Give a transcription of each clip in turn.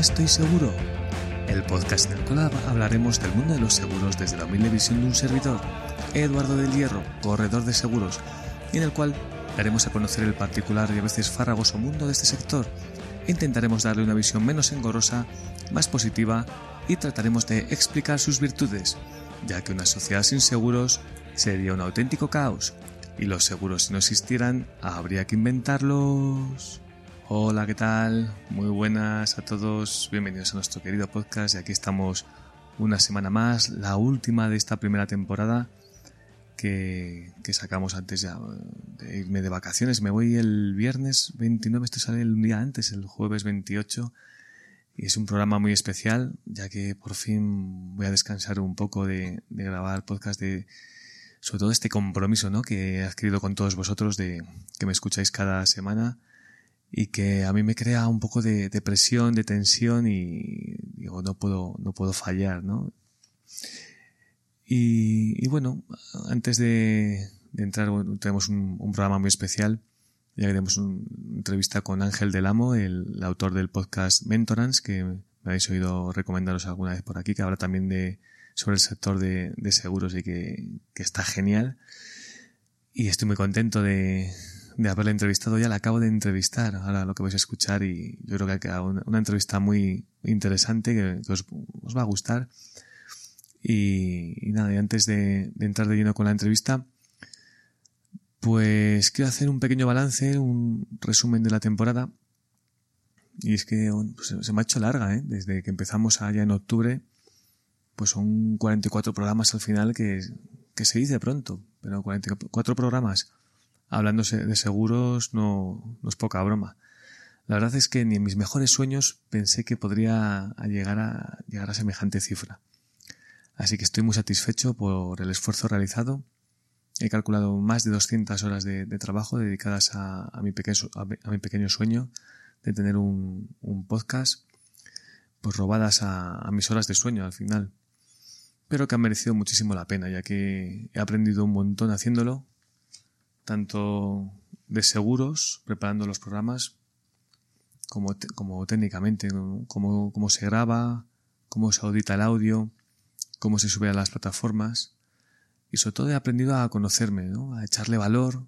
Estoy seguro, el podcast en el hablaremos del mundo de los seguros desde la humilde visión de un servidor, Eduardo del Hierro, corredor de seguros, y en el cual daremos a conocer el particular y a veces farragoso mundo de este sector. Intentaremos darle una visión menos engorrosa, más positiva y trataremos de explicar sus virtudes, ya que una sociedad sin seguros sería un auténtico caos y los seguros si no existieran habría que inventarlos. Hola, ¿qué tal? Muy buenas a todos, bienvenidos a nuestro querido podcast y aquí estamos una semana más, la última de esta primera temporada que, sacamos antes ya de irme de vacaciones. Me voy el viernes 29, esto sale el día antes, el jueves 28 y es un programa muy especial ya que por fin voy a descansar un poco de, de grabar podcast de sobre todo este compromiso ¿no? que he adquirido con todos vosotros de que me escucháis cada semana y que a mí me crea un poco de, presión, de tensión y digo, no puedo, no puedo fallar, ¿no? Y, y bueno, antes de, de entrar, bueno, tenemos un, un, programa muy especial. Ya tenemos una entrevista con Ángel del Amo, el, el, autor del podcast Mentorance, que me habéis oído recomendaros alguna vez por aquí, que habla también de, sobre el sector de, de seguros y que, que, está genial. Y estoy muy contento de, de haberle entrevistado. Ya la acabo de entrevistar, ahora lo que vais a escuchar, y yo creo que ha quedado una, una entrevista muy interesante que, os, os, va a gustar. Y, nada, y antes de, de entrar de lleno con la entrevista, pues quiero hacer un pequeño balance, un resumen de la temporada. Y es que pues, se me ha hecho larga, ¿eh? Desde que empezamos allá en octubre, pues son 44 programas al final que, que se dice pronto, pero 44 programas hablándose de seguros no, no es poca broma. La verdad es que ni en mis mejores sueños pensé que podría llegar a, llegar a semejante cifra. Así que estoy muy satisfecho por el esfuerzo realizado He calculado más de 200 horas de, trabajo dedicadas a, a, mi pequeño, a, a, mi pequeño sueño de tener un, un podcast, pues robadas a, mis horas de sueño al final. Pero que han merecido muchísimo la pena, ya que he aprendido un montón haciéndolo, tanto de seguros, preparando los programas, como, como técnicamente, cómo, se graba, cómo se audita el audio, cómo se sube a las plataformas y sobre todo he aprendido a conocerme, ¿no? a echarle valor,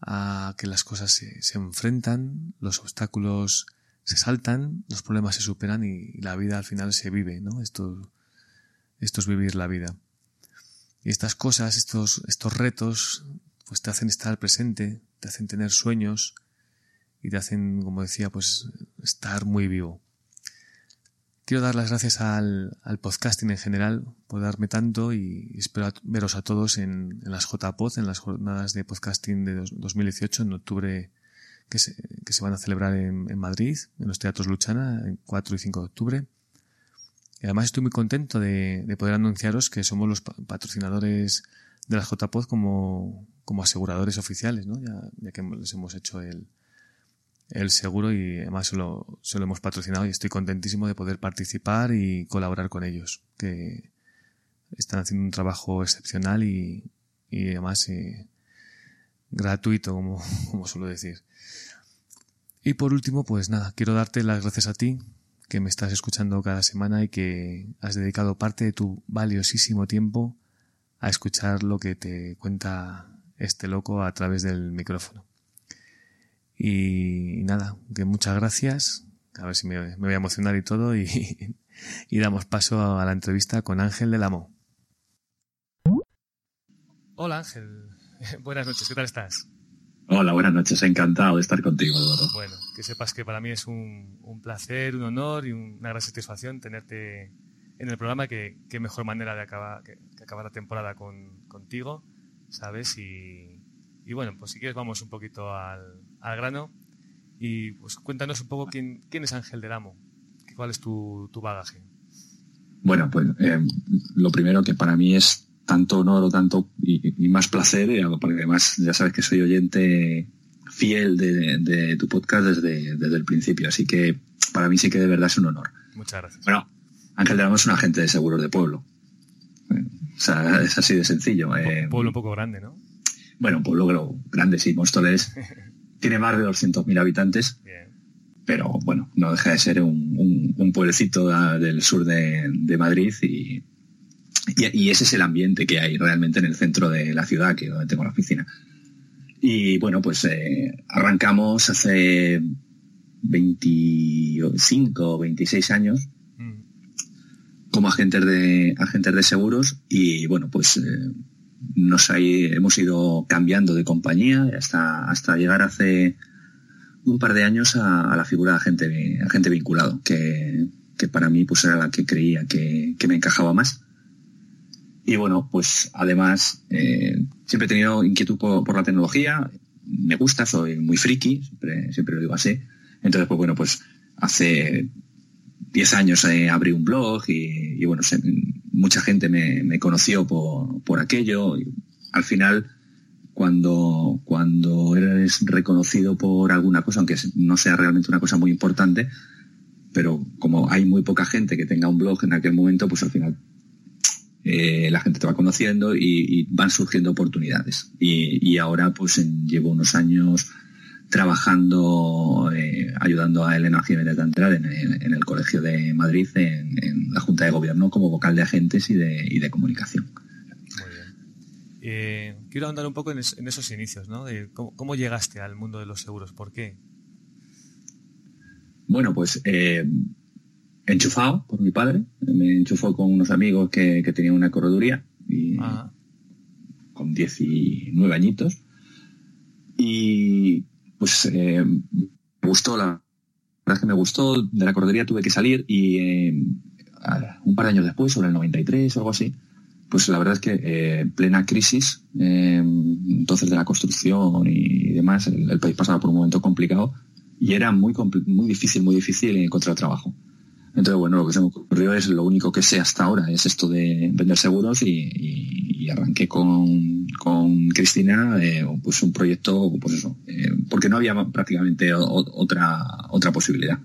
a que las cosas se, se, enfrentan, los obstáculos se saltan, los problemas se superan y, y, la vida al final se vive, ¿no? Esto, esto es vivir la vida. Y estas cosas, estos, estos retos, pues te hacen estar presente, te hacen tener sueños y te hacen, como decía, pues estar muy vivo. Quiero dar las gracias al, podcasting en general por darme tanto y espero veros a todos en, en, las JPod, en las jornadas de podcasting de dos, 2018, en octubre, que se, van a celebrar en, Madrid, en los teatros Luchana, en 4 y 5 de octubre. Y además estoy muy contento de poder anunciaros que somos los patrocinadores de las JPod como, como aseguradores oficiales, ¿no? ya, que les hemos hecho el, el seguro y además se lo, se lo hemos patrocinado y estoy contentísimo de poder participar y colaborar con ellos, que están haciendo un trabajo excepcional y, y además eh, gratuito, como, como suelo decir. Y por último, pues nada, quiero darte las gracias a ti, que me estás escuchando cada semana y que has dedicado parte de tu valiosísimo tiempo a escuchar lo que te cuenta este loco a través del micrófono. Y, y, nada, que muchas gracias. A ver si me, me voy a emocionar y todo. Y, y, damos paso a la entrevista con Ángel del Amo. Hola Ángel, buenas noches, ¿qué tal estás? Hola, buenas noches. Encantado de estar contigo, Eduardo. Bueno, que sepas que para mí es un, placer, un honor y una gran satisfacción tenerte en el programa. Que qué mejor manera de acabar, que, acabar la temporada contigo, ¿sabes? Y, bueno, pues si quieres vamos un poquito al, grano y pues cuéntanos un poco quién, quién es Ángel del Amo, cuál es tu, bagaje. Bueno, pues eh, lo primero que para mí es tanto honor o tanto y, más placer, porque además ya sabes que soy oyente fiel de, tu podcast desde, desde, el principio, así que para mí sí que de verdad es un honor. Muchas gracias. Bueno, Ángel de es un agente de seguros de pueblo. O sea, es así de sencillo. Un eh, pueblo un poco grande, ¿no? Bueno, un pueblo grande, sí. Móstoles tiene más de 200.000 habitantes. Pero bueno, no deja de ser un, un, pueblecito del sur de, de Madrid y, y, ese es el ambiente que hay realmente en el centro de la ciudad, que es donde tengo la oficina. Y bueno, pues eh, arrancamos hace 25 o 26 años. Como agentes de, agentes de seguros y bueno, pues eh, nos hemos ido cambiando de compañía hasta, hasta llegar hace un par de años a, la figura de agente, agente vinculado, que, que, para mí pues era la que creía que, que me encajaba más. Y bueno, pues además eh, siempre he tenido inquietud por, la tecnología, me gusta, soy muy friki, siempre, siempre lo digo así. Entonces, pues bueno, pues hace 10 años eh, abrí un blog y, bueno, mucha gente me, conoció por, aquello. Y al final, cuando, cuando eres reconocido por alguna cosa, aunque no sea realmente una cosa muy importante, pero como hay muy poca gente que tenga un blog en aquel momento, pues al final eh, la gente te va conociendo y, van surgiendo oportunidades. Y, ahora pues llevo unos años trabajando, eh, ayudando a Elena Jiménez de entrar en, en, el Colegio de Madrid, en, la Junta de Gobierno, como vocal de agentes y de, comunicación. Muy bien. Eh, quiero andar un poco en, esos inicios, ¿no? cómo, llegaste al mundo de los seguros? ¿Por qué? Bueno, pues enchufado por mi padre. Me enchufó con unos amigos que, tenían una correduría y, con 19 añitos. Y pues eh, me gustó, la verdad es que me gustó, de la correduría tuve que salir y eh, un par de años después, sobre el 93 o algo así, pues la verdad es que eh, plena crisis, entonces de la construcción y demás, el, país pasaba por un momento complicado y era muy, muy difícil, muy difícil encontrar trabajo. Entonces, bueno, lo que se me ocurrió es lo único que sé hasta ahora, es esto de vender seguros y, arranqué con, Cristina eh, pues un proyecto, pues eso, eh, porque no había prácticamente otra, otra posibilidad.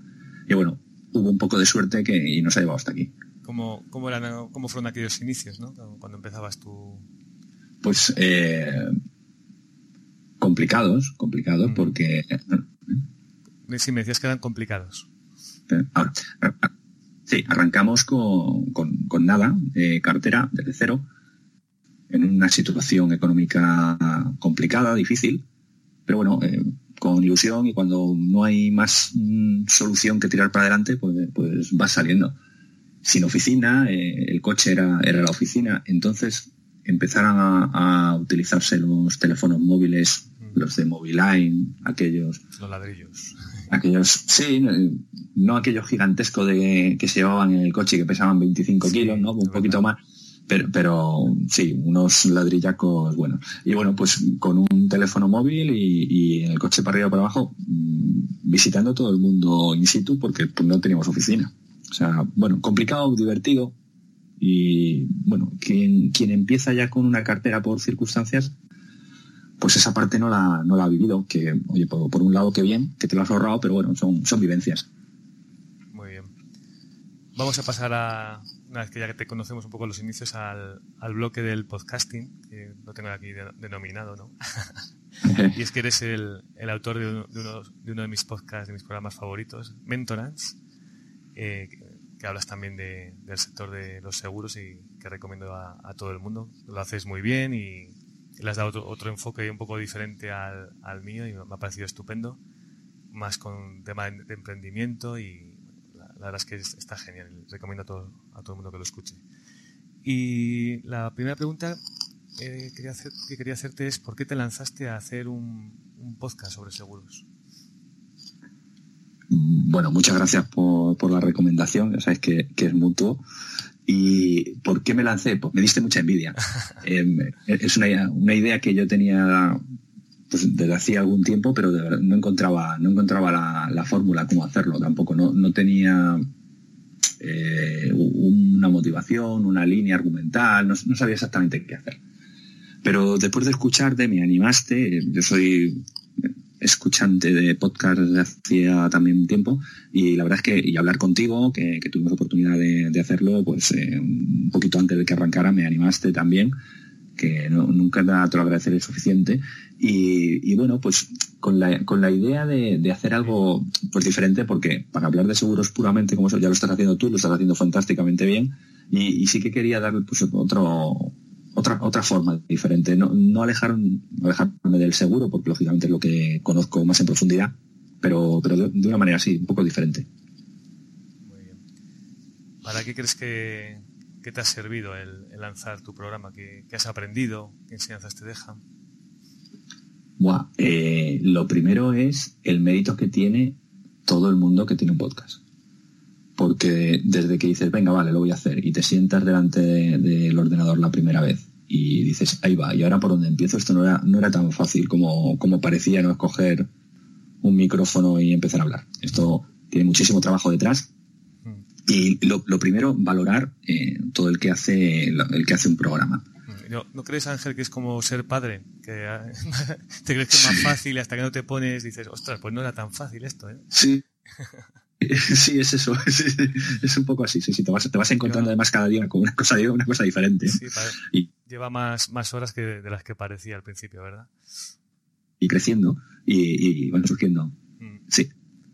Y bueno, hubo un poco de suerte que, y nos ha llevado hasta aquí. ¿Cómo, cómo, eran, cómo fueron aquellos inicios, ¿no? cuando empezabas tú? Pues eh, complicados, complicados, porque... Sí, me decías que eran complicados. Ahora, Sí, arrancamos con, nada, eh, cartera desde cero, en una situación económica complicada, difícil, pero bueno, eh, con ilusión y cuando no hay más mm, solución que tirar para adelante, pues, pues va saliendo. Sin oficina, eh, el coche era, era la oficina, entonces empezaron a, utilizarse los teléfonos móviles. Los de Moviline, aquellos. Los ladrillos. Aquellos, sí, no aquellos gigantescos de, que se llevaban en el coche que pesaban 25 kilos, ¿no? Un poquito más. Pero, pero sí, unos ladrillacos bueno Y bueno, pues con un teléfono móvil y, en el coche para arriba para abajo, mm, visitando todo el mundo in situ porque pues, no teníamos oficina. O sea, bueno, complicado, divertido. Y bueno, quien, quien empieza ya con una cartera por circunstancias, pues esa parte no la, no la ha vivido, que, oye, por, un lado que bien, que te lo has ahorrado, pero bueno, son, son vivencias. Vamos a pasar a, una vez que ya te conocemos un poco los inicios, al, bloque del podcasting, que lo tengo aquí denominado, ¿no? y es que eres el, autor de uno, de, uno, de mis podcasts, de mis programas favoritos, Mentorance, eh, que, hablas también del sector de los seguros y que recomiendo a, todo el mundo. Lo haces muy bien y, le has dado otro, enfoque un poco diferente al, mío y me ha parecido estupendo, más con tema de emprendimiento y, la verdad es que está genial. Recomiendo a todo, a todo el mundo que lo escuche. Y la primera pregunta eh, que quería hacerte es ¿por qué te lanzaste a hacer un, podcast sobre seguros. Bueno, muchas gracias por, la recomendación, ya sabes que, es mutuo. ¿Y por qué me lancé? Pues me diste mucha envidia. Em, es una, una, idea que yo tenía pues, desde hacía algún tiempo, pero no encontraba, no encontraba la, fórmula cómo hacerlo tampoco. No, no tenía eh, una motivación, una línea argumental, no, no, sabía exactamente qué hacer. Pero después de escucharte me animaste, yo soy escuchante de podcast desde hacía también tiempo y la verdad es que y hablar contigo, que, tuvimos oportunidad de, hacerlo, pues eh, un poquito antes de que arrancara me animaste también, que nunca te lo agradeceré suficiente. Y, bueno, pues con la, con la idea de, hacer algo pues diferente, porque para hablar de seguros puramente como eso, ya lo estás haciendo tú, lo estás haciendo fantásticamente bien, y, sí que quería dar pues, otro, otra, otra forma diferente, no, no, alejarme del seguro, porque lógicamente es lo que conozco más en profundidad, pero, pero de, una manera así, un poco diferente. Muy bien. ¿Para qué crees que, te ha servido el, lanzar tu programa? ¿Qué, has aprendido? ¿Qué enseñanzas te dejan? Buah, eh, lo primero es el mérito que tiene todo el mundo que tiene un podcast. Porque desde que dices, venga, vale, lo voy a hacer, y te sientas delante del ordenador la primera vez y dices, ahí va, y ahora por dónde empiezo, esto no era, no era tan fácil como, como parecía no escoger un micrófono y empezar a hablar. Esto tiene muchísimo trabajo detrás. Y lo, primero, valorar eh, todo el que hace el que hace un programa. ¿No, crees, Ángel, que es como ser padre? Que te crees que es más fácil hasta que no te pones dices, ostras, pues no era tan fácil esto, ¿eh? Sí. Sí, es eso, es, un poco así, sí, sí, te vas, te vas encontrando además cada día con una cosa, una cosa diferente. y, lleva más, más horas que de las que parecía al principio, ¿verdad? Y creciendo, y, van surgiendo. Mm. Sí.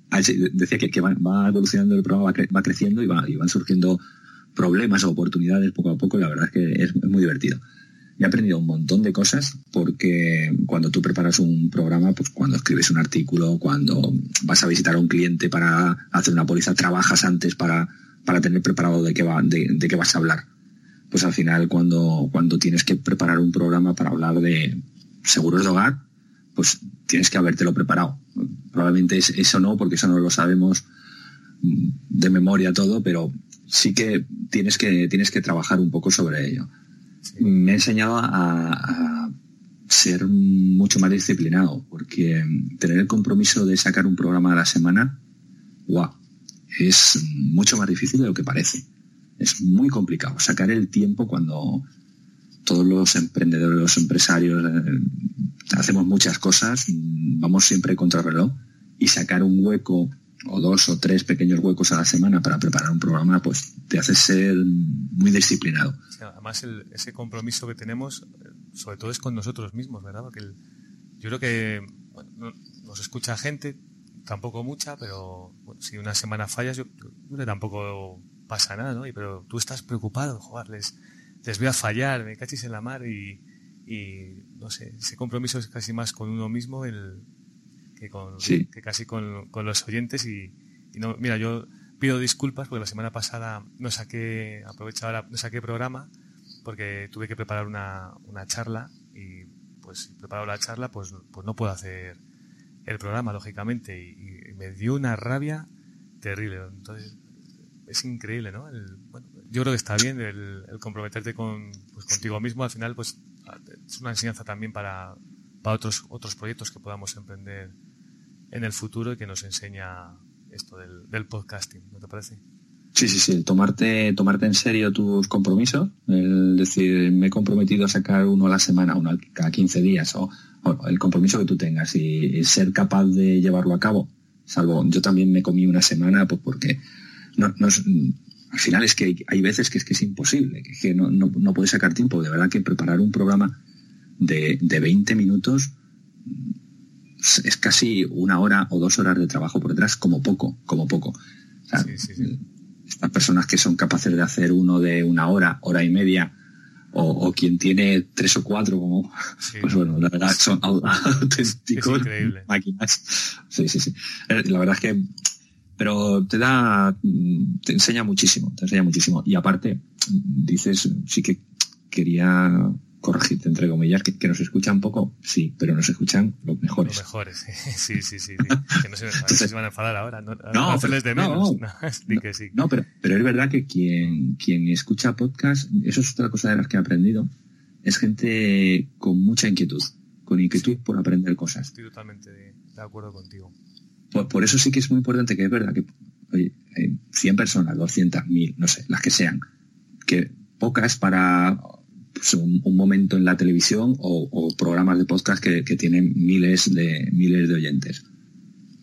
Ah, decía que, que va, evolucionando el programa, va, creciendo y, va, y van surgiendo problemas o oportunidades poco a poco, la verdad es que es muy divertido he aprendido un montón de cosas porque cuando tú preparas un programa, pues cuando escribes un artículo, cuando vas a visitar a un cliente para hacer una póliza, trabajas antes para, para tener preparado de qué, va, de, qué vas a hablar. Pues al final cuando, cuando tienes que preparar un programa para hablar de seguros de hogar, pues tienes que habértelo preparado. Probablemente eso no, porque eso no lo sabemos de memoria todo, pero sí que tienes que, tienes que trabajar un poco sobre ello me ha enseñado a, ser mucho más disciplinado, porque tener el compromiso de sacar un programa a la semana, wow, es mucho más difícil de lo que parece. Es muy complicado sacar el tiempo cuando todos los emprendedores, los empresarios, eh, hacemos muchas cosas, vamos siempre contra el reloj y sacar un hueco o dos o tres pequeños huecos a la semana para preparar un programa, pues te hace ser muy disciplinado. además, ese compromiso que tenemos, sobre todo es con nosotros mismos, ¿verdad? Porque yo creo que nos escucha gente, tampoco mucha, pero si una semana fallas, yo, tampoco pasa nada, ¿no? Y, pero tú estás preocupado, joder, les, les voy a fallar, me cachis en la mar y, y no sé, ese compromiso es casi más con uno mismo el que, casi con, los oyentes y, no, mira, yo pido disculpas porque la semana pasada no saqué, aprovechaba, no saqué programa porque tuve que preparar una, una charla y pues si preparo la charla pues, pues no puedo hacer el programa, lógicamente, y, me dio una rabia terrible. Entonces, es increíble, ¿no? yo creo que está bien el, comprometerte con, pues, contigo mismo, al final, pues es una enseñanza también para, para otros, otros proyectos que podamos emprender en el futuro y que nos enseña esto del, podcasting, ¿no te parece? Sí, sí, sí, tomarte, tomarte en serio tus compromisos, el decir, me he comprometido a sacar uno a la semana, uno cada 15 días, o, el compromiso que tú tengas y, ser capaz de llevarlo a cabo. Salvo, yo también me comí una semana, pues porque no, al final es que hay, veces que es que es imposible, que, no, no, puedes sacar tiempo. De verdad que preparar un programa de, de 20 minutos es casi una hora o dos horas de trabajo por detrás, como poco, como poco. Estas personas que son capaces de hacer uno de una hora, hora y media, o, quien tiene tres o cuatro, como, pues bueno, la verdad son auténticos máquinas. Sí, sí, sí. Eh, la verdad es que, pero te da, te enseña muchísimo, te enseña muchísimo. Y aparte, dices, sí que quería corregirte entre comillas, que, que, nos escuchan poco, sí, pero nos escuchan los mejores. Los mejores, sí, sí, sí. que no se, se van a enfadar ahora. No, no, pero, de menos. No, no, que sí. no pero, pero es verdad que quien, quien escucha podcast, eso es otra cosa de las que he aprendido, es gente con mucha inquietud, con inquietud por aprender cosas. Estoy totalmente de, acuerdo contigo. Por, por, eso sí que es muy importante que es verdad que oye, 100 personas, 200, 1000, no sé, las que sean, que pocas para pues, un, momento en la televisión o, programas de podcast que, tienen miles de miles de oyentes.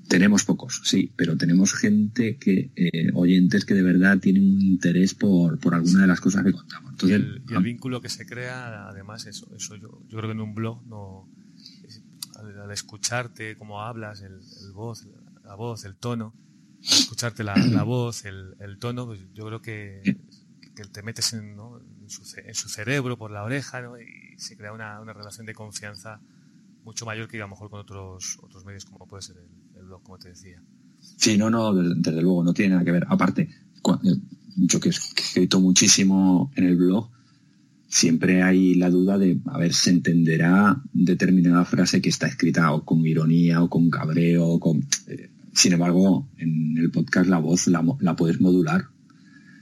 Tenemos pocos, sí, pero tenemos gente que eh, oyentes que de verdad tienen un interés por, por alguna de las cosas que contamos. Entonces, y, el, vínculo que se crea, además, eso, eso yo, yo creo que en un blog no al, escucharte cómo hablas, el, voz, la voz, el tono, escucharte la, la voz, el, el, tono, pues yo creo que, que te metes en, su, cerebro, por la oreja, y se crea una, relación de confianza mucho mayor que a lo mejor con otros, medios como puede ser el, blog, como te decía. Sí, no, no, desde, luego, no tiene nada que ver. Aparte, eh, yo que he escrito muchísimo en el blog, siempre hay la duda de, a ver, se entenderá determinada frase que está escrita o con ironía o con cabreo o con... Eh, sin embargo, en el podcast la voz la puedes modular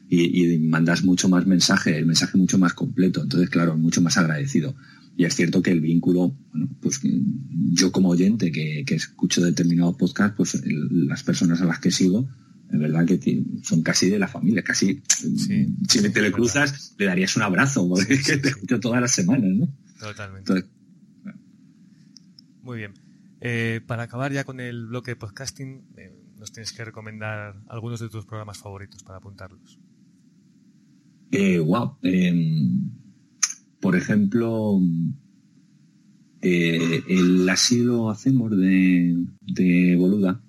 y, mandas mucho más mensaje, el mensaje mucho más completo. Entonces, claro, mucho más agradecido. Y es cierto que el vínculo, bueno, pues yo como oyente que, que escucho determinados podcasts, pues las personas a las que sigo, en verdad que son casi de la familia, casi si te le cruzas le darías un abrazo, porque te escucho todas las semanas, ¿no? Totalmente. Muy bien. Eh, para acabar ya con el bloque de podcasting, eh, nos tienes que recomendar algunos de tus programas favoritos para apuntarlos. Eh, wow. Em, por ejemplo, eh, el asilo hacemos de, de Boluda.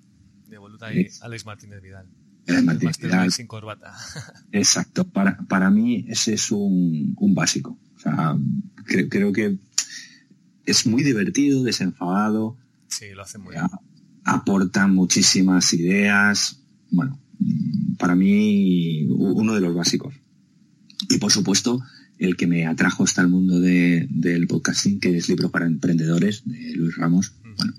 De Boluda y Alex Martínez Vidal. Alex Martínez Vidal. Sin corbata. Exacto. Para, para mí ese es un, un básico. O sea, creo, creo que es muy divertido, desenfadado. Sí, lo hace muy bien. Aporta muchísimas ideas. Bueno, para mí uno de los básicos. Y por supuesto, el que me atrajo hasta el mundo del podcasting, que es Libro para Emprendedores, de Luis Ramos, bueno,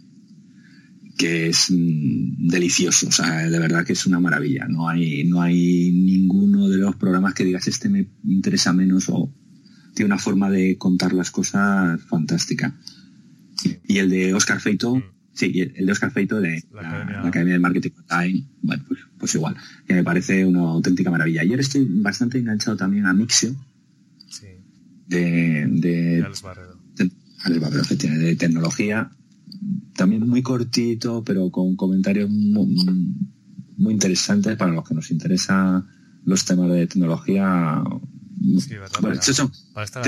que es mm, delicioso, o sea, de verdad que es una maravilla. No hay, no hay ninguno de los programas que digas este me interesa menos o tiene una forma de contar las cosas fantástica. Y el de Oscar Feito. Sí, el de Oscar Feito de la, Academia, de Marketing Online, bueno, pues, pues, igual, que me parece una auténtica maravilla. Ayer estoy bastante enganchado también a Mixio, sí. de, de, de, de tecnología, también muy cortito, pero con comentarios muy, muy interesantes para los que nos interesan los temas de tecnología. Sí, ¿verdad? Bueno, para, estar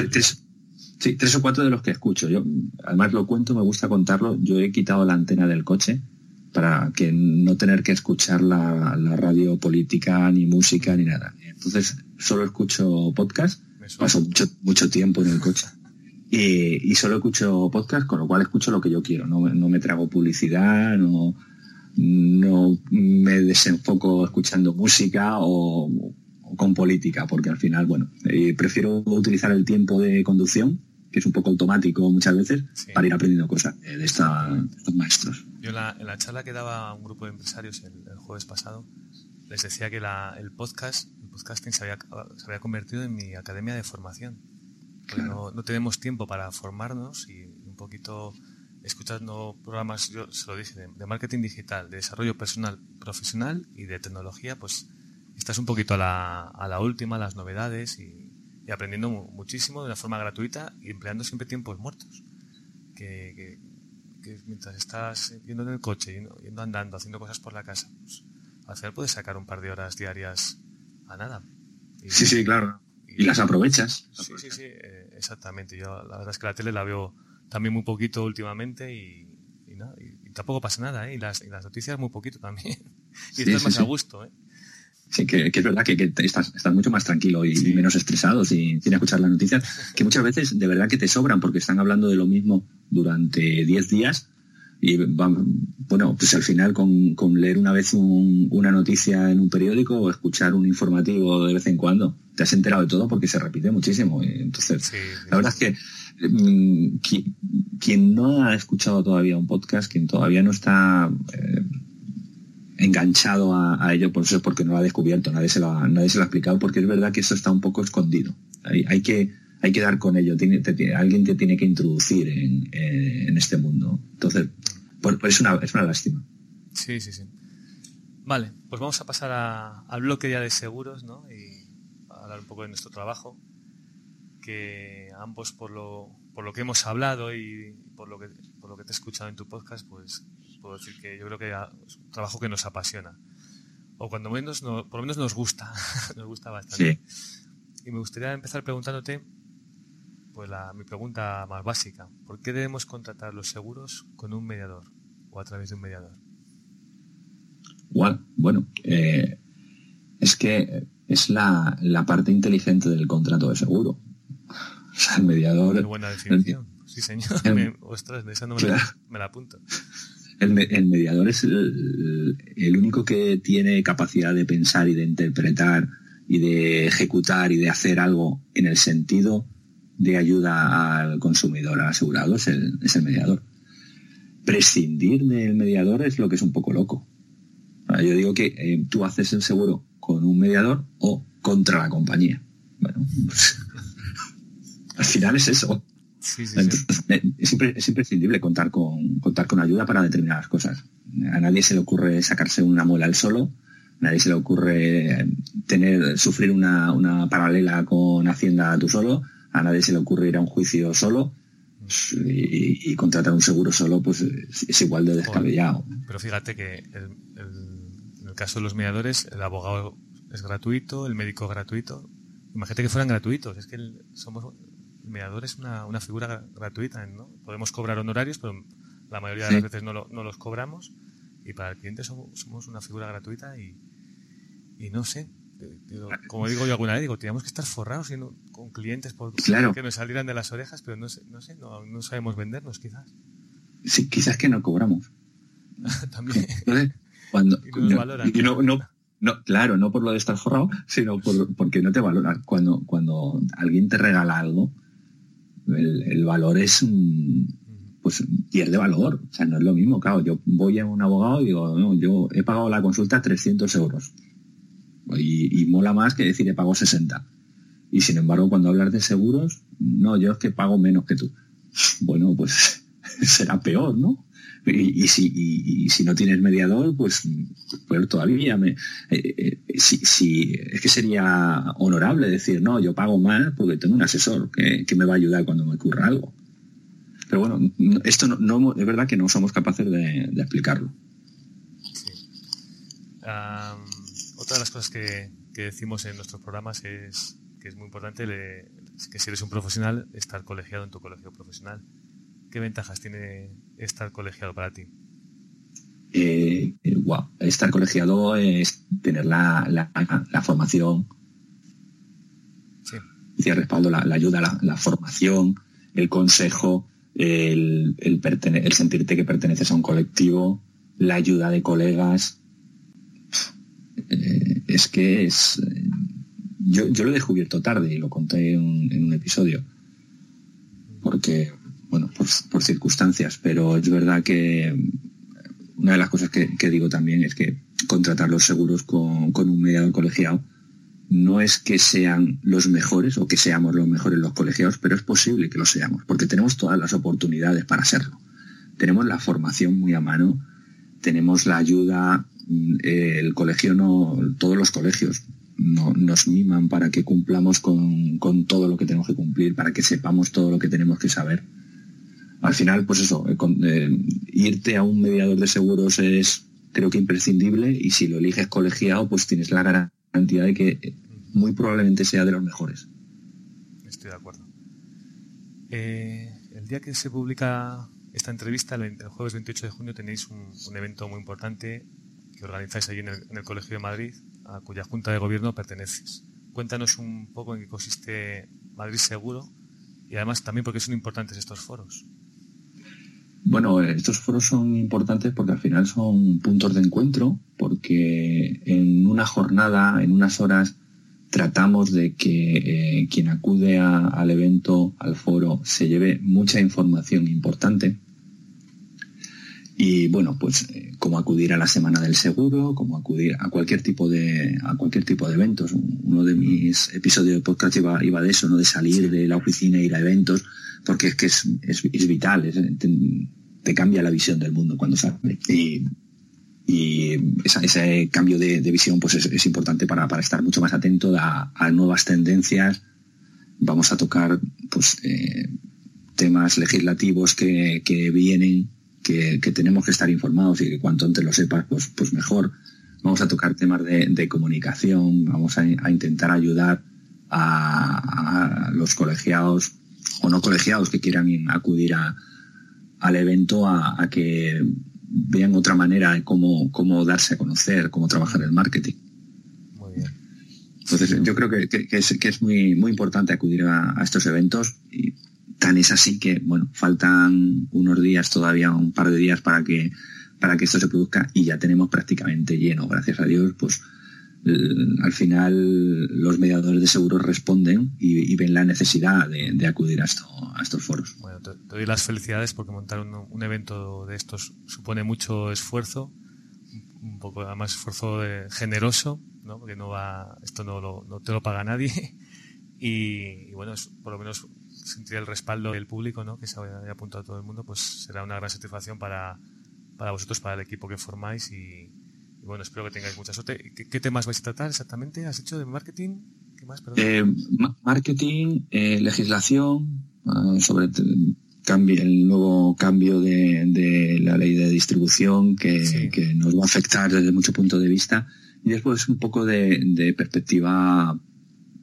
Sí, tres o cuatro de los que escucho. Yo, además lo cuento, me gusta contarlo. Yo he quitado la antena del coche para que no tener que escuchar la, radio política, ni música, ni nada. Entonces, solo escucho podcast. Paso mucho, mucho tiempo en el coche. Y, solo escucho podcast, con lo cual escucho lo que yo quiero. No, me trago publicidad, no, no me desenfoco escuchando música o, con política, porque al final, bueno, eh, prefiero utilizar el tiempo de conducción que es un poco automático muchas veces, para ir aprendiendo cosas de, estos maestros. Yo en la, charla que daba un grupo de empresarios el, jueves pasado, les decía que el podcast, el podcasting se había, se había convertido en mi academia de formación. no, tenemos tiempo para formarnos y un poquito escuchando programas, yo se lo dije, de, marketing digital, de desarrollo personal, profesional y de tecnología, pues estás un poquito a la, a la última, las novedades y y aprendiendo muchísimo de una forma gratuita y empleando siempre tiempos muertos. Que, mientras estás yendo en el coche, yendo, andando, haciendo cosas por la casa, pues, al final puedes sacar un par de horas diarias a nada. sí, sí, claro. Y, las aprovechas. Sí, sí, sí, eh, exactamente. Yo la verdad es que la tele la veo también muy poquito últimamente y, tampoco pasa nada, ¿eh? Y las, noticias muy poquito también. y estás más a gusto, ¿eh? Sí, que, es verdad que, estás, estás, mucho más tranquilo y, menos estresado sin, sin, escuchar las noticias, que muchas veces de verdad que te sobran porque están hablando de lo mismo durante 10 días y bueno, pues al final con, con leer una vez una noticia en un periódico o escuchar un informativo de vez en cuando, te has enterado de todo porque se repite muchísimo. Entonces, la verdad es que mm, quien, no ha escuchado todavía un podcast, quien todavía no está eh, enganchado a, ello, por eso es porque no lo ha descubierto, nadie se lo ha, nadie se lo ha explicado, porque es verdad que eso está un poco escondido. Hay, que, hay que dar con ello, tiene, alguien te tiene que introducir en, este mundo. Entonces, es, una, es una lástima. Sí, sí, sí. Vale, pues vamos a pasar al bloque ya de seguros, ¿no? Y hablar un poco de nuestro trabajo, que ambos por lo, por lo que hemos hablado y por lo que, por lo que te he escuchado en tu podcast, pues puedo decir que yo creo que es un trabajo que nos apasiona. O cuando menos, por lo menos nos gusta, nos gusta bastante. Y me gustaría empezar preguntándote, pues la, mi pregunta más básica, ¿por qué debemos contratar los seguros con un mediador o a través de un mediador? Bueno, eh, es que es la, parte inteligente del contrato de seguro. O sea, el mediador... Qué buena definición. sí, señor. ostras, de esa no me, la, apunto. El, mediador es el, único que tiene capacidad de pensar y de interpretar y de ejecutar y de hacer algo en el sentido de ayuda al consumidor, al asegurado, es el, es el mediador. Prescindir del mediador es lo que es un poco loco. Yo digo que eh, tú haces el seguro con un mediador o contra la compañía. Bueno, pues, al final es eso. Eh, es, imprescindible contar con, contar con ayuda para determinadas cosas. A nadie se le ocurre sacarse una muela al solo, a nadie se le ocurre tener, sufrir una, paralela con Hacienda tú solo, a nadie se le ocurre ir a un juicio solo, y, contratar un seguro solo pues es, igual de descabellado. Pero fíjate que en el caso de los mediadores el abogado es gratuito, el médico es gratuito. Imagínate que fueran gratuitos, es que somos mediador es una, una figura gratuita, ¿no? Podemos cobrar honorarios, pero la mayoría de las veces no, no, los cobramos y para el cliente somos, una figura gratuita y, y no sé, como digo yo alguna vez, digo, teníamos que estar forrados con clientes por, que nos salieran de las orejas, pero no sé, no, sé no, sabemos vendernos quizás. Sí, quizás que no cobramos. También. cuando, y no, no, no, claro, no por lo de estar forrado, sino por, porque no te valoran. Cuando, cuando alguien te regala algo, el, valor es pues pierde valor. O sea, no es lo mismo, claro. Yo voy a un abogado y digo, no, yo he pagado la consulta 300 euros. Y, mola más que decir he pago 60. Y sin embargo, cuando hablas de seguros, no, yo es que pago menos que tú. Bueno, pues será peor, ¿no? Y, si, no tienes mediador, pues peor todavía. Me, eh, eh, si, es que sería honorable decir, no, yo pago más porque tengo un asesor que, me va a ayudar cuando me ocurra algo. Pero bueno, esto no, es verdad que no somos capaces de, explicarlo. otra de las cosas que, decimos en nuestros programas es que es muy importante que si eres un profesional, estar colegiado en tu colegio profesional. ¿Qué ventajas tiene estar colegiado para ti? Eh, estar colegiado es tener la, formación, sí. el respaldo, la, ayuda, la, formación, el consejo, el, el, sentirte que perteneces a un colectivo, la ayuda de colegas. Eh, es que es... Yo, lo he descubierto tarde y lo conté en un episodio. Porque bueno, por, circunstancias, pero es verdad que una de las cosas que, digo también es que contratar los seguros con, un mediador colegiado no es que sean los mejores o que seamos los mejores los colegiados, pero es posible que lo seamos, porque tenemos todas las oportunidades para serlo. Tenemos la formación muy a mano, tenemos la ayuda, mm, el colegio no, todos los colegios no, nos miman para que cumplamos con todo lo que tenemos que cumplir, para que sepamos todo lo que tenemos que saber al final, pues eso, eh, eh, irte a un mediador de seguros es creo que imprescindible y si lo eliges colegiado, pues tienes la garantía de que muy probablemente sea de los mejores. Estoy de acuerdo. Eh, el día que se publica esta entrevista, el, jueves 28 de junio, tenéis un, evento muy importante que organizáis allí en el, Colegio de Madrid, a cuya Junta de Gobierno perteneces. Cuéntanos un poco en qué consiste Madrid Seguro y además también porque son importantes estos foros. Bueno, estos foros son importantes porque al final son puntos de encuentro, porque en una jornada, en unas horas, tratamos de que eh, quien acude al evento, al foro, se lleve mucha información importante. Y bueno, pues eh, como acudir a la semana del seguro, como acudir a cualquier tipo de, a cualquier tipo de eventos. Uno de mis episodios de podcast iba, iba de eso, ¿no? De salir de la oficina e ir a eventos, porque es que es, es, vital, te, cambia la visión del mundo cuando sales. Y y ese cambio de, visión pues es, importante para, estar mucho más atento a, nuevas tendencias. Vamos a tocar pues, eh, temas legislativos que, vienen, que, tenemos que estar informados y que cuanto antes lo sepas, pues, pues mejor. Vamos a tocar temas de, comunicación, vamos a, intentar ayudar a, los colegiados o no colegiados que quieran acudir al evento a que vean otra manera de cómo, cómo darse a conocer, cómo trabajar el marketing. Muy bien. Entonces, yo creo que, es, que es muy, muy importante acudir a, estos eventos y tan es así que, bueno, faltan unos días todavía, un par de días para que, para que esto se produzca y ya tenemos prácticamente lleno, gracias a Dios, pues al final los mediadores de seguros responden y, ven la necesidad de, acudir a, estos foros. Bueno, te, doy las felicidades porque montar un, evento de estos supone mucho esfuerzo, un poco además esfuerzo generoso, ¿no? porque no va, esto no, no te lo paga nadie y, bueno, por lo menos sentir el respaldo del público, ¿no? que se haya apuntado a todo el mundo, pues será una gran satisfacción para, para vosotros, para el equipo que formáis y, y bueno, espero que tengáis mucha suerte. ¿Qué, temas vais a tratar exactamente? ¿Has hecho de marketing? ¿Qué más? Eh, marketing, eh, legislación, ah, sobre cambio, el nuevo cambio de, la ley de distribución que, nos va a afectar desde mucho punto de vista. Y después un poco de perspectiva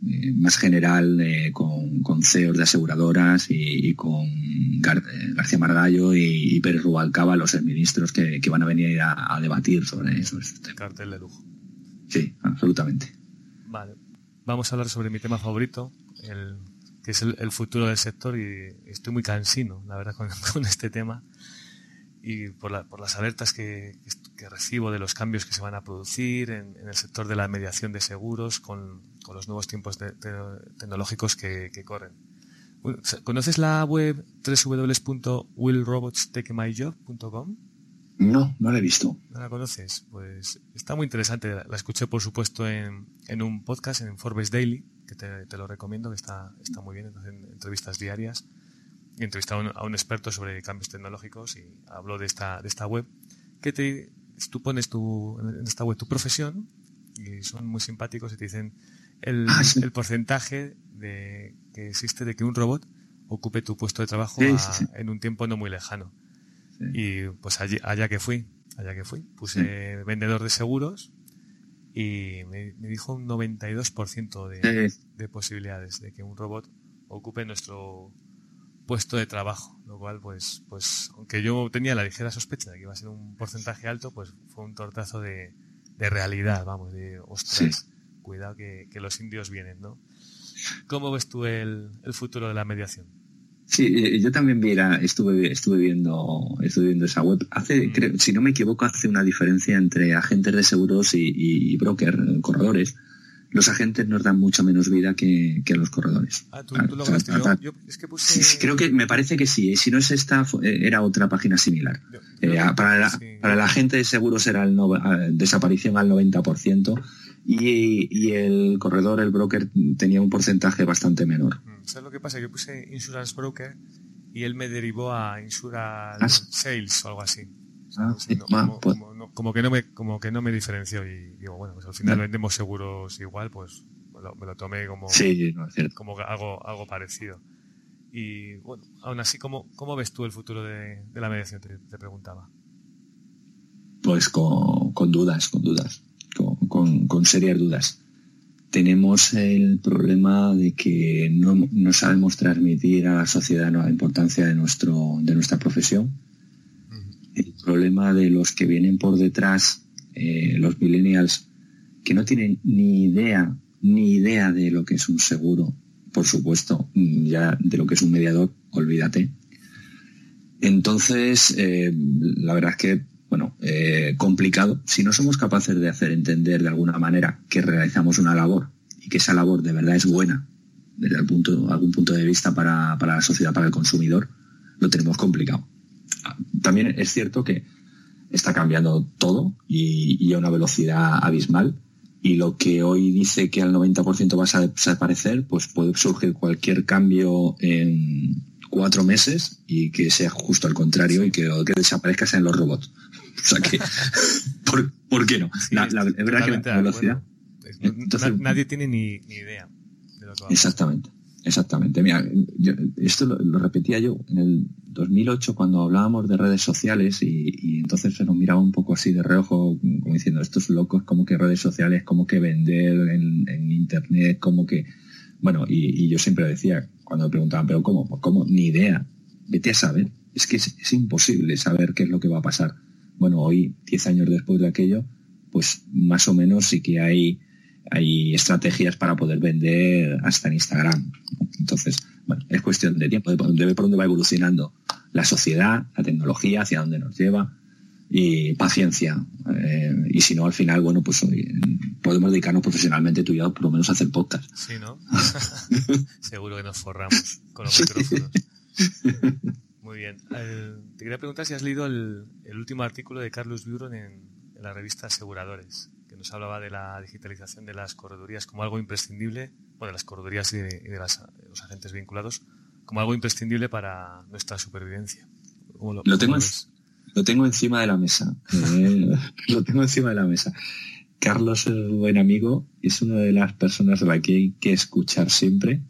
eh, más general eh, con, con, CEOs de aseguradoras y, con eh, García Margallo y, Pérez Rubalcaba, los ministros que, van a venir a, debatir sobre eso. El cartel de lujo. Sí, absolutamente. Vale. Vamos a hablar sobre mi tema favorito, el, que es el, futuro del sector y estoy muy cansino, la verdad, con, este tema y por, por las alertas que, que, recibo de los cambios que se van a producir en, en el sector de la mediación de seguros con con los nuevos tiempos tecnológicos que, corren. ¿Conoces la web www.willrobotstakemyjob.com? No, no la he visto. ¿No la conoces? Pues está muy interesante. La escuché, por supuesto, en, un podcast, en Forbes Daily, que te, lo recomiendo, que está, está muy bien, en entrevistas diarias. Y a un, experto sobre cambios tecnológicos y habló de esta, de esta web, que te, tú pones tu, en esta web tu profesión y son muy simpáticos y te dicen Ah, el, porcentaje de, que existe de que un robot ocupe tu puesto de trabajo en un tiempo no muy lejano. Y pues allá que fui, allá que fui, puse vendedor de seguros y me, dijo un 92% de, de posibilidades de que un robot ocupe nuestro puesto de trabajo, lo cual pues pues aunque yo tenía la ligera sospecha de que iba a ser un porcentaje alto, pues fue un tortazo de, de realidad, vamos, de ostras cuidado que, los indios vienen, ¿no? ¿Cómo ves tú el, futuro de la mediación? Sí, eh, yo también vi estuve, estuve viendo, estuve viendo esa web. Hace, mm. si no me equivoco, hace una diferencia entre agentes de seguros y, y broker, corredores. Los agentes nos dan mucha menos vida que, los corredores. Ah, tú, lo yo, es que puse... creo que me parece que sí. ¿eh? Si no es esta, eh, era otra página similar. para, para el agente de seguros era el desaparición al 90% y, el corredor, el broker, tenía un porcentaje bastante menor. Mm, ¿Sabes lo que pasa? Yo puse Insurance Broker y él me derivó a Insurance ¿Ah? Sales o algo así. Pues. como, que no me como que no me diferenció y digo bueno pues al final vendemos seguros igual pues me lo, tomé como como algo algo parecido. Y bueno aún así cómo, cómo ves tú el futuro de, la mediación te, preguntaba. Pues con, con dudas con dudas con, serias dudas. Tenemos el problema de que no, sabemos transmitir a la sociedad la importancia de, nuestro, de nuestra profesión. El problema de los que vienen por detrás, eh, los millennials, que no tienen ni idea, ni idea de lo que es un seguro, por supuesto, ya de lo que es un mediador, olvídate. Entonces, eh, la verdad es que bueno, eh, complicado. Si no somos capaces de hacer entender de alguna manera que realizamos una labor y que esa labor de verdad es buena desde algún punto de vista para, la sociedad, para el consumidor, lo tenemos complicado. También es cierto que está cambiando todo y, a una velocidad abismal y lo que hoy dice que al 90% va a desaparecer, pues puede surgir cualquier cambio en cuatro meses y que sea justo al contrario y que, que desaparezca sean los robots. O sea que, ¿por, qué no? la, es verdad que la velocidad... nadie tiene ni, ni idea. Exactamente, exactamente. Mira, esto lo, repetía yo en el 2008 cuando hablábamos de redes sociales y, entonces se nos miraba un poco así de reojo, como diciendo, estos locos, como que redes sociales, como que vender en, internet, como que... Bueno, y, yo siempre decía, cuando me preguntaban, pero ¿cómo? Pues ¿cómo? Ni idea. Vete a saber. Es que es, es imposible saber qué es lo que va a pasar. Bueno, hoy, 10 años después de aquello, pues más o menos sí que hay hay estrategias para poder vender hasta en Instagram. Entonces, bueno, es cuestión de tiempo, de ver por dónde va evolucionando la sociedad, la tecnología, hacia dónde nos lleva y paciencia. Eh, y si no, al final, bueno, pues podemos dedicarnos profesionalmente tú y yo por lo menos a hacer podcast. Sí, ¿no? Seguro que nos forramos con los micrófonos. Muy bien. Eh, te quería preguntar si has leído el, último artículo de Carlos Buron en la revista Aseguradores nos hablaba de la digitalización de las corredurías como algo imprescindible, bueno, de las corredurías y de, los agentes vinculados, como algo imprescindible para nuestra supervivencia. Lo, tengo lo, tengo encima de la mesa. Eh, lo tengo encima de la mesa. Carlos es un buen amigo, es una de las personas a la que hay que escuchar siempre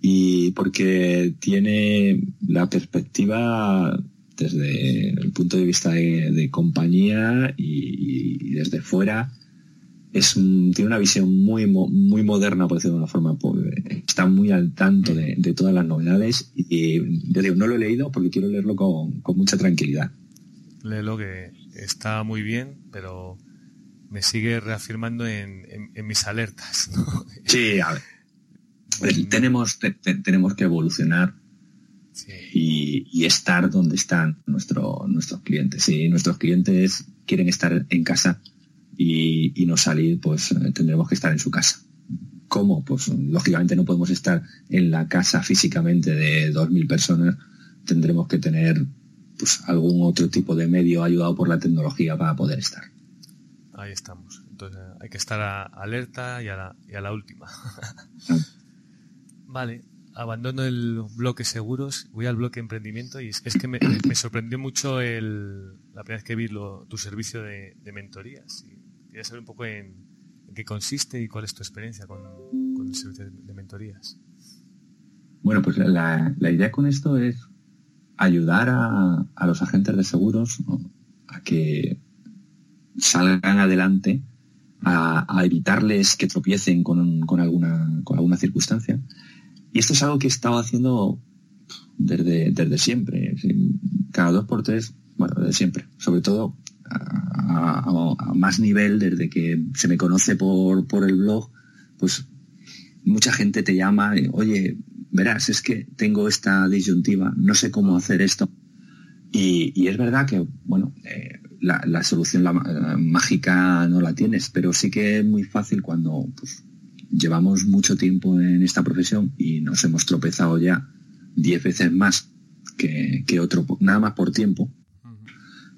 y porque tiene la perspectiva desde el punto de vista de, compañía y, desde fuera es tiene una visión muy muy moderna por decirlo de una forma pues, está muy al tanto de, todas las novedades y yo digo no lo he leído porque quiero leerlo con, mucha tranquilidad. Léelo que está muy bien pero me sigue reafirmando en, mis alertas sí a ver. Tenemos tenemos que evolucionar y, estar donde están nuestro, nuestros clientes. Si nuestros clientes quieren estar en casa y, no salir, pues eh, tendremos que estar en su casa. ¿Cómo? Pues lógicamente no podemos estar en la casa físicamente de 2.000 personas, tendremos que tener pues algún otro tipo de medio ayudado por la tecnología para poder estar. Ahí estamos. Entonces hay que estar alerta y a la, y a la última. vale, abandono el bloque seguros, voy al bloque emprendimiento y es, que me, sorprendió mucho el, la primera vez que vi tu servicio de, mentorías. Y quería saber un poco en, qué consiste y cuál es tu experiencia con, el servicio de, mentorías. Bueno, pues la, idea con esto es ayudar a, los agentes de seguros a que salgan adelante, a, evitarles que tropiecen con, alguna circunstancia y esto es algo que he estado haciendo desde, desde siempre. Cada dos por tres, bueno, desde siempre. Sobre todo a, más nivel, desde que se me conoce por, por el blog, pues mucha gente te llama, oye, verás, es que tengo esta disyuntiva, no sé cómo hacer esto. Y, es verdad que, bueno, eh, la, solución la, mágica no la tienes, pero sí que es muy fácil cuando pues, llevamos mucho tiempo en esta profesión y nos hemos tropezado ya diez veces más que, otro, nada más por tiempo,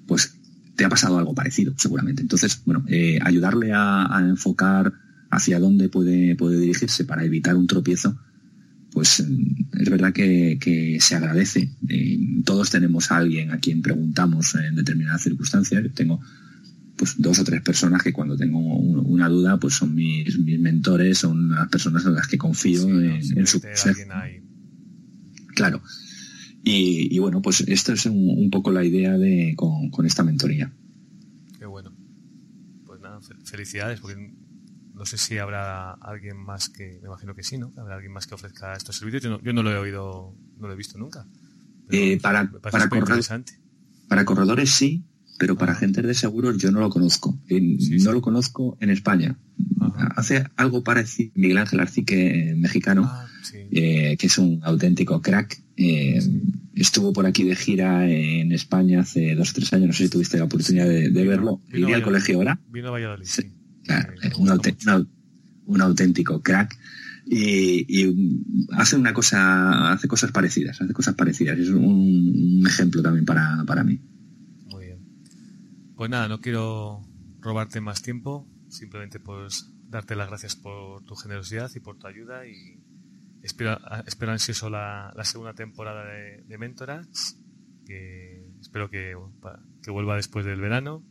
pues te ha pasado algo parecido, seguramente. Entonces, bueno, eh, ayudarle a, enfocar hacia dónde puede, puede dirigirse para evitar un tropiezo, pues mm, es verdad que, se agradece. Eh, todos tenemos a alguien a quien preguntamos en determinadas circunstancias. Yo tengo pues dos o tres personas que cuando tengo una duda pues son mis, mis mentores, son las personas en las que confío en, su Claro. Y, bueno, pues esta es un, poco la idea de con, esta mentoría. Qué bueno. Pues nada, felicidades, porque no sé si habrá alguien más que, me imagino que sí, ¿no? Habrá alguien más que ofrezca estos servicios. Yo no, yo no lo he oído, no lo he visto nunca. Eh, para, para, para corredores sí, pero para agentes de seguros yo no lo conozco. no lo conozco en España. Hace algo parecido Miguel Ángel Arcique, mexicano, ah, eh, que es un auténtico crack. Eh, estuvo por aquí de gira en España hace dos o tres años, no sé si tuviste la oportunidad de, verlo. Vino al colegio ahora. Vino a Valladolid. Sí. un, un auténtico crack y, hace una cosa, hace cosas parecidas, hace cosas parecidas. Es un, ejemplo también para, para mí. Pues nada, no quiero robarte más tiempo, simplemente pues darte las gracias por tu generosidad y por tu ayuda y espero, espero ansioso la, segunda temporada de, de Mentoras, que espero que, que vuelva después del verano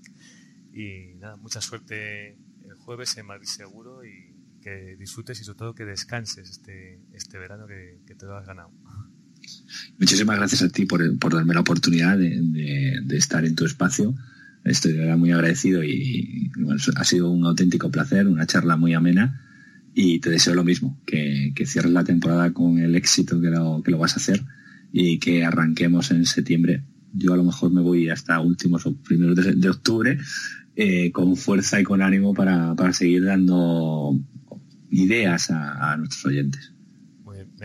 y nada, mucha suerte el jueves en Madrid Seguro y que disfrutes y sobre todo que descanses este, este verano que, te lo has ganado. Muchísimas gracias a ti por, por darme la oportunidad de, de, estar en tu espacio. Estoy muy agradecido y, ha sido un auténtico placer, una charla muy amena y te deseo lo mismo, que, que cierres la temporada con el éxito que lo, que lo vas a hacer y que arranquemos en septiembre. Yo a lo mejor me voy hasta últimos o primeros de, octubre eh, con fuerza y con ánimo para, para seguir dando ideas a, nuestros oyentes.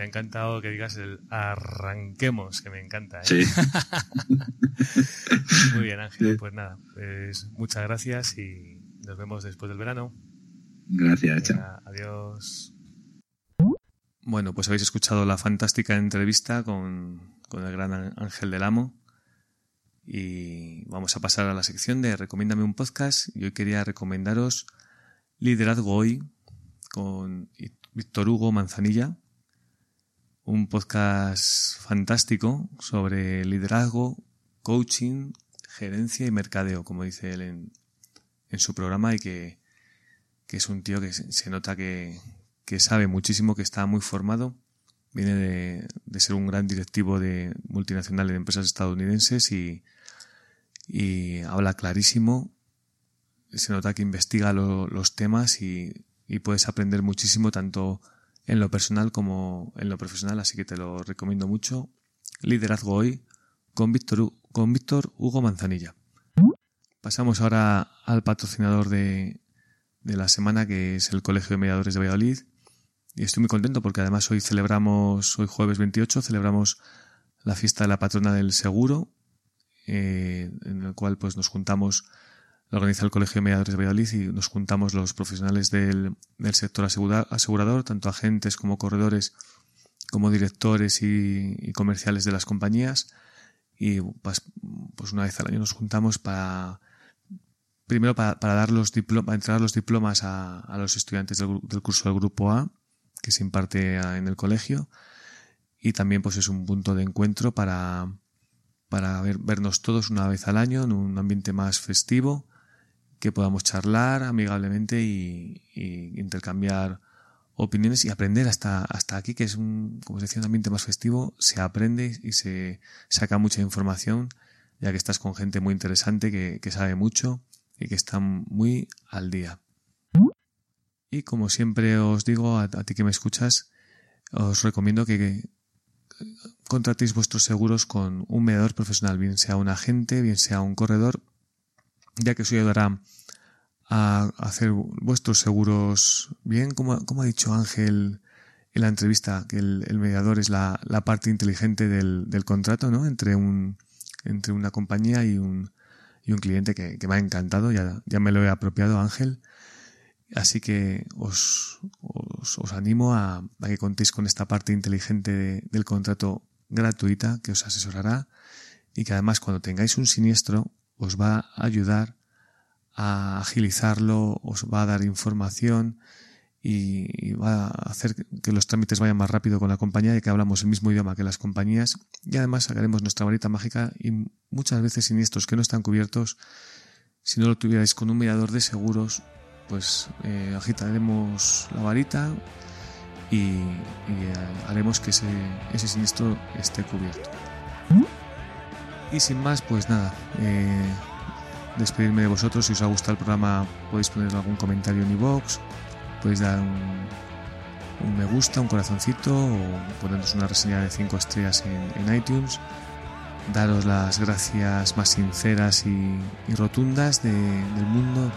Me ha encantado que digas el arranquemos, que me encanta. ¿eh? Sí. Muy bien, Ángel. Pues nada, pues muchas gracias y nos vemos después del verano. Gracias, chao. Adiós. Bueno, pues habéis escuchado la fantástica entrevista con, con el gran Ángel del Amo. Y vamos a pasar a la sección de Recomiéndame un podcast. Y hoy quería recomendaros Liderazgo Hoy, con Víctor Hugo Manzanilla, un podcast fantástico sobre liderazgo, coaching, gerencia y mercadeo, como dice él en, en su programa y que, que, es un tío que se, nota que, que, sabe muchísimo, que está muy formado. Viene de, de, ser un gran directivo de multinacional de empresas estadounidenses y, y habla clarísimo. Se nota que investiga los temas y y puedes aprender muchísimo tanto en lo personal como en lo profesional, así que te lo recomiendo mucho. Liderazgo hoy con Víctor, con Víctor Hugo Manzanilla. Pasamos ahora al patrocinador de, de la semana, que es el Colegio de Mediadores de Valladolid. Y estoy muy contento porque además hoy celebramos, hoy jueves 28, celebramos la fiesta de la patrona del seguro, eh, en el cual pues nos juntamos lo organiza el Colegio de Mediadores de Valladolid y nos juntamos los profesionales del, sector asegurador, tanto agentes como corredores, como directores y, comerciales de las compañías. Y pues, pues, una vez al año nos juntamos para, primero para, dar los diplomas, entregar los diplomas a, los estudiantes del, curso del Grupo A, que se imparte en el colegio. Y también pues es un punto de encuentro para, para vernos todos una vez al año en un ambiente más festivo que podamos charlar amigablemente y, intercambiar opiniones y aprender hasta, hasta aquí, que es un, como decía, un ambiente más festivo, se aprende y se saca mucha información, ya que estás con gente muy interesante que, sabe mucho y que está muy al día. Y como siempre os digo, a, ti que me escuchas, os recomiendo que, que contratéis vuestros seguros con un mediador profesional, bien sea un agente, bien sea un corredor ya que os ayudará a hacer vuestros seguros bien, como, ha dicho Ángel en la entrevista, que el, mediador es la, parte inteligente del, contrato, ¿no? Entre un, entre una compañía y un, y un cliente que, me ha encantado, ya, ya me lo he apropiado Ángel. Así que os, os, animo a, que contéis con esta parte inteligente del contrato gratuita que os asesorará y que además cuando tengáis un siniestro os va a ayudar a agilizarlo, os va a dar información y, va a hacer que los trámites vayan más rápido con la compañía y que hablamos el mismo idioma que las compañías y además sacaremos nuestra varita mágica y muchas veces siniestros que no están cubiertos si no lo tuvierais con un mediador de seguros pues eh, agitaremos la varita y, eh, haremos que ese, ese siniestro esté cubierto. Y sin más, pues nada, eh, despedirme de vosotros. Si os ha gustado el programa, podéis poner algún comentario en iVoox, podéis dar un, me gusta, un corazoncito o ponernos una reseña de 5 estrellas en, iTunes. Daros las gracias más sinceras y, rotundas del mundo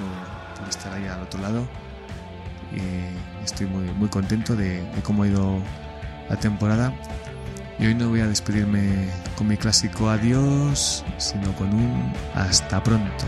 por, estar ahí al otro lado. estoy muy, muy contento de cómo ha ido la temporada y hoy no voy a despedirme con mi clásico adiós, sino con un hasta pronto.